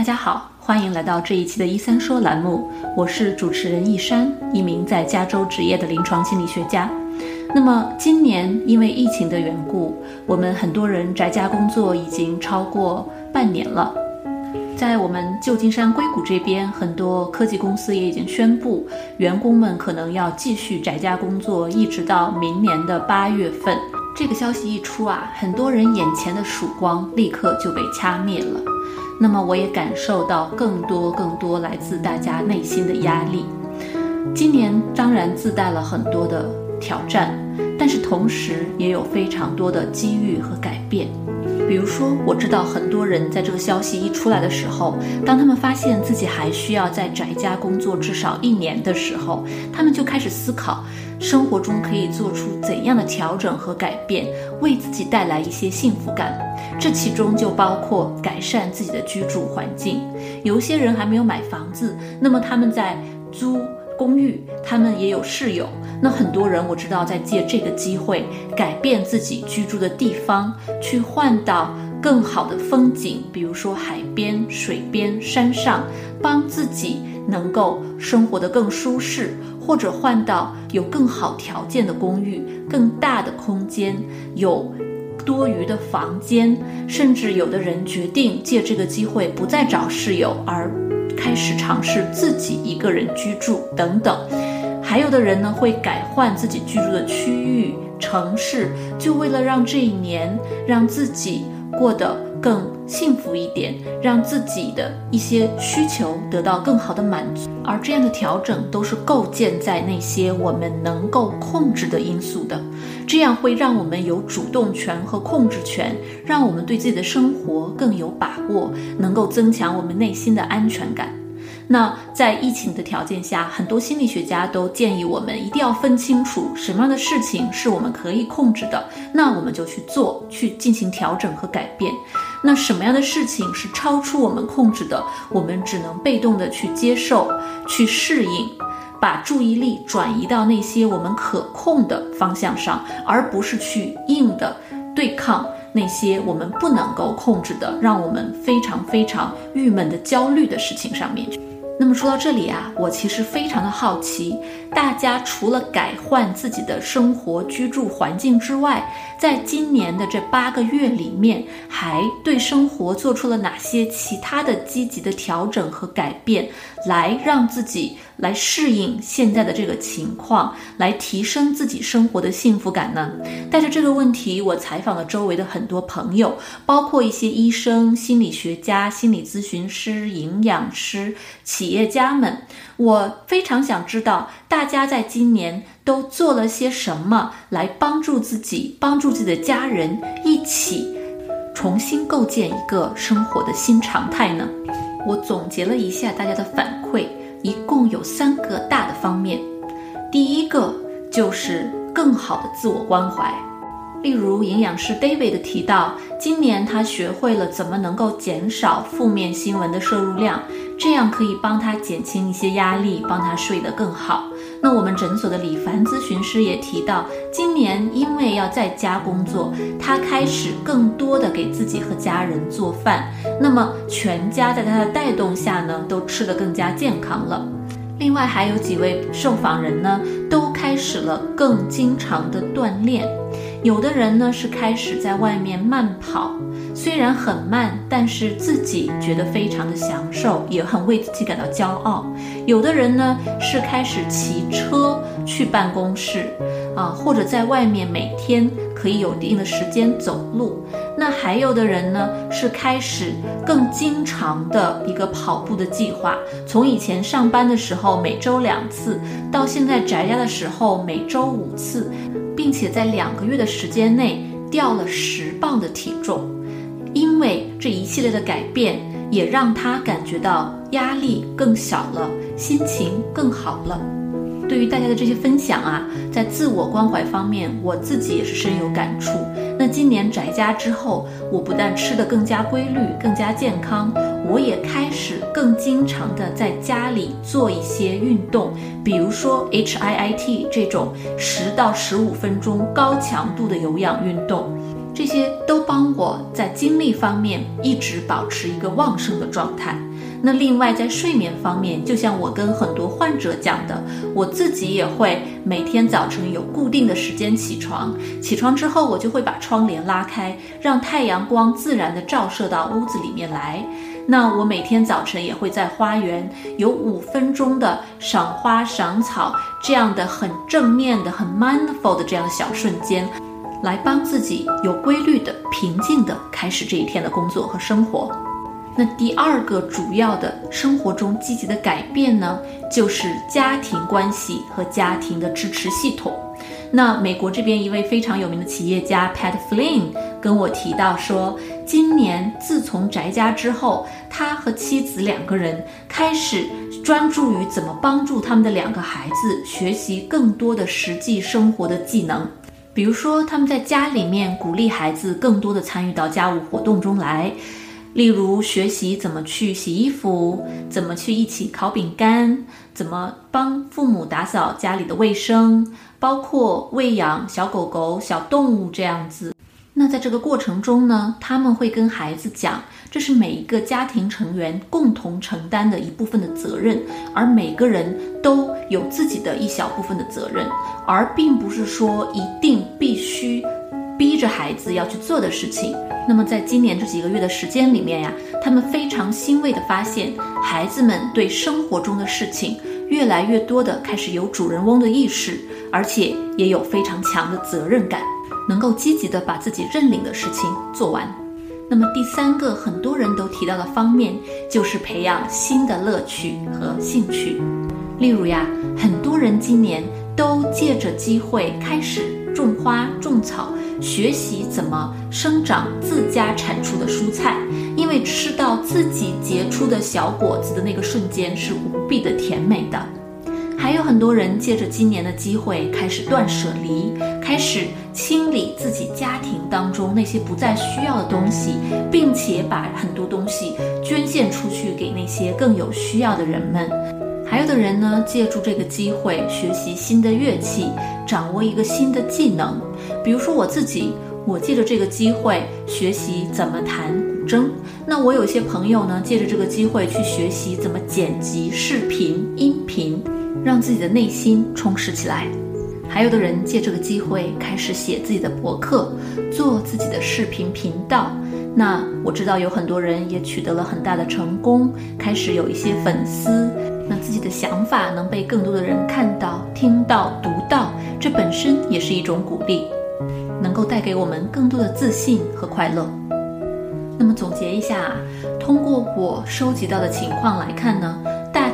大家好，欢迎来到这一期的“一三说”栏目，我是主持人易山，一名在加州执业的临床心理学家。那么今年因为疫情的缘故，我们很多人宅家工作已经超过半年了。在我们旧金山硅谷这边，很多科技公司也已经宣布，员工们可能要继续宅家工作，一直到明年的八月份。这个消息一出啊，很多人眼前的曙光立刻就被掐灭了。那么我也感受到更多更多来自大家内心的压力。今年当然自带了很多的挑战，但是同时也有非常多的机遇和改变。比如说，我知道很多人在这个消息一出来的时候，当他们发现自己还需要在宅家工作至少一年的时候，他们就开始思考生活中可以做出怎样的调整和改变，为自己带来一些幸福感。这其中就包括改善自己的居住环境。有些人还没有买房子，那么他们在租公寓，他们也有室友。那很多人我知道在借这个机会改变自己居住的地方，去换到更好的风景，比如说海边、水边、山上，帮自己能够生活得更舒适，或者换到有更好条件的公寓、更大的空间、有多余的房间，甚至有的人决定借这个机会不再找室友，而开始尝试自己一个人居住等等。还有的人呢，会改换自己居住的区域、城市，就为了让这一年让自己过得更幸福一点，让自己的一些需求得到更好的满足。而这样的调整都是构建在那些我们能够控制的因素的，这样会让我们有主动权和控制权，让我们对自己的生活更有把握，能够增强我们内心的安全感。那在疫情的条件下，很多心理学家都建议我们一定要分清楚什么样的事情是我们可以控制的，那我们就去做，去进行调整和改变。那什么样的事情是超出我们控制的，我们只能被动的去接受、去适应，把注意力转移到那些我们可控的方向上，而不是去硬的对抗那些我们不能够控制的，让我们非常非常郁闷的焦虑的事情上面。那么说到这里啊，我其实非常的好奇，大家除了改换自己的生活居住环境之外，在今年的这八个月里面，还对生活做出了哪些其他的积极的调整和改变，来让自己来适应现在的这个情况，来提升自己生活的幸福感呢？带着这个问题，我采访了周围的很多朋友，包括一些医生、心理学家、心理咨询师、营养师、企。业家们，我非常想知道大家在今年都做了些什么，来帮助自己、帮助自己的家人，一起重新构建一个生活的新常态呢？我总结了一下大家的反馈，一共有三个大的方面。第一个就是更好的自我关怀。例如，营养师 David 提到，今年他学会了怎么能够减少负面新闻的摄入量，这样可以帮他减轻一些压力，帮他睡得更好。那我们诊所的李凡咨询师也提到，今年因为要在家工作，他开始更多的给自己和家人做饭，那么全家在他的带动下呢，都吃得更加健康了。另外还有几位受访人呢，都开始了更经常的锻炼。有的人呢是开始在外面慢跑，虽然很慢，但是自己觉得非常的享受，也很为自己感到骄傲。有的人呢是开始骑车去办公室，啊，或者在外面每天可以有一定的时间走路。那还有的人呢是开始更经常的一个跑步的计划，从以前上班的时候每周两次，到现在宅家的时候每周五次。并且在两个月的时间内掉了十磅的体重，因为这一系列的改变，也让他感觉到压力更小了，心情更好了。对于大家的这些分享啊，在自我关怀方面，我自己也是深有感触。那今年宅家之后，我不但吃得更加规律、更加健康，我也开始更经常的在家里做一些运动，比如说 H I I T 这种十到十五分钟高强度的有氧运动，这些都帮我在精力方面一直保持一个旺盛的状态。那另外在睡眠方面，就像我跟很多患者讲的，我自己也会每天早晨有固定的时间起床，起床之后我就会把窗帘拉开，让太阳光自然的照射到屋子里面来。那我每天早晨也会在花园有五分钟的赏花赏草这样的很正面的、很 mindful 的这样的小瞬间，来帮自己有规律的、平静的开始这一天的工作和生活。那第二个主要的生活中积极的改变呢，就是家庭关系和家庭的支持系统。那美国这边一位非常有名的企业家 Pat Flynn 跟我提到说，今年自从宅家之后，他和妻子两个人开始专注于怎么帮助他们的两个孩子学习更多的实际生活的技能。比如说，他们在家里面鼓励孩子更多的参与到家务活动中来，例如学习怎么去洗衣服，怎么去一起烤饼干，怎么帮父母打扫家里的卫生。包括喂养小狗狗、小动物这样子。那在这个过程中呢，他们会跟孩子讲，这是每一个家庭成员共同承担的一部分的责任，而每个人都有自己的一小部分的责任，而并不是说一定必须逼着孩子要去做的事情。那么在今年这几个月的时间里面呀，他们非常欣慰地发现，孩子们对生活中的事情越来越多的开始有主人翁的意识。而且也有非常强的责任感，能够积极的把自己认领的事情做完。那么第三个很多人都提到的方面，就是培养新的乐趣和兴趣。例如呀，很多人今年都借着机会开始种花种草，学习怎么生长自家产出的蔬菜，因为吃到自己结出的小果子的那个瞬间是无比的甜美的。还有很多人借着今年的机会开始断舍离，开始清理自己家庭当中那些不再需要的东西，并且把很多东西捐献出去给那些更有需要的人们。还有的人呢，借助这个机会学习新的乐器，掌握一个新的技能。比如说我自己，我借着这个机会学习怎么弹古筝。那我有些朋友呢，借着这个机会去学习怎么剪辑视频、音。让自己的内心充实起来，还有的人借这个机会开始写自己的博客，做自己的视频频道。那我知道有很多人也取得了很大的成功，开始有一些粉丝，那自己的想法能被更多的人看到、听到、读到，这本身也是一种鼓励，能够带给我们更多的自信和快乐。那么总结一下，通过我收集到的情况来看呢？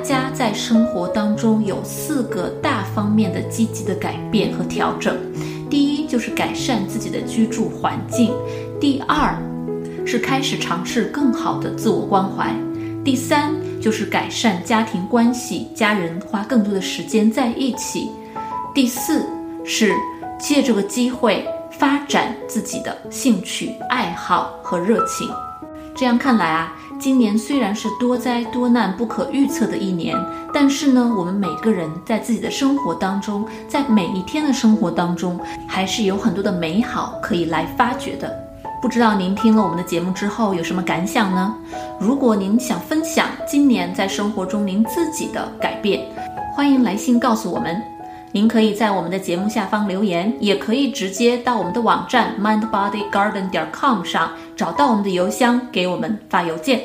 家在生活当中有四个大方面的积极的改变和调整。第一就是改善自己的居住环境；第二是开始尝试更好的自我关怀；第三就是改善家庭关系，家人花更多的时间在一起；第四是借这个机会发展自己的兴趣爱好和热情。这样看来啊。今年虽然是多灾多难、不可预测的一年，但是呢，我们每个人在自己的生活当中，在每一天的生活当中，还是有很多的美好可以来发掘的。不知道您听了我们的节目之后有什么感想呢？如果您想分享今年在生活中您自己的改变，欢迎来信告诉我们。您可以在我们的节目下方留言，也可以直接到我们的网站 mindbodygarden 点 com 上找到我们的邮箱，给我们发邮件。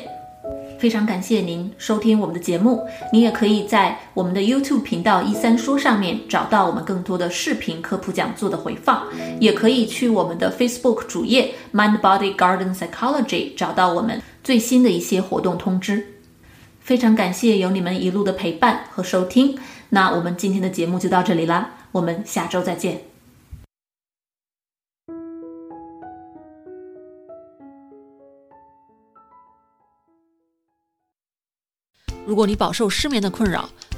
非常感谢您收听我们的节目，您也可以在我们的 YouTube 频道一三说上面找到我们更多的视频科普讲座的回放，也可以去我们的 Facebook 主页 mindbodygarden psychology 找到我们最新的一些活动通知。非常感谢有你们一路的陪伴和收听。那我们今天的节目就到这里啦，我们下周再见。如果你饱受失眠的困扰，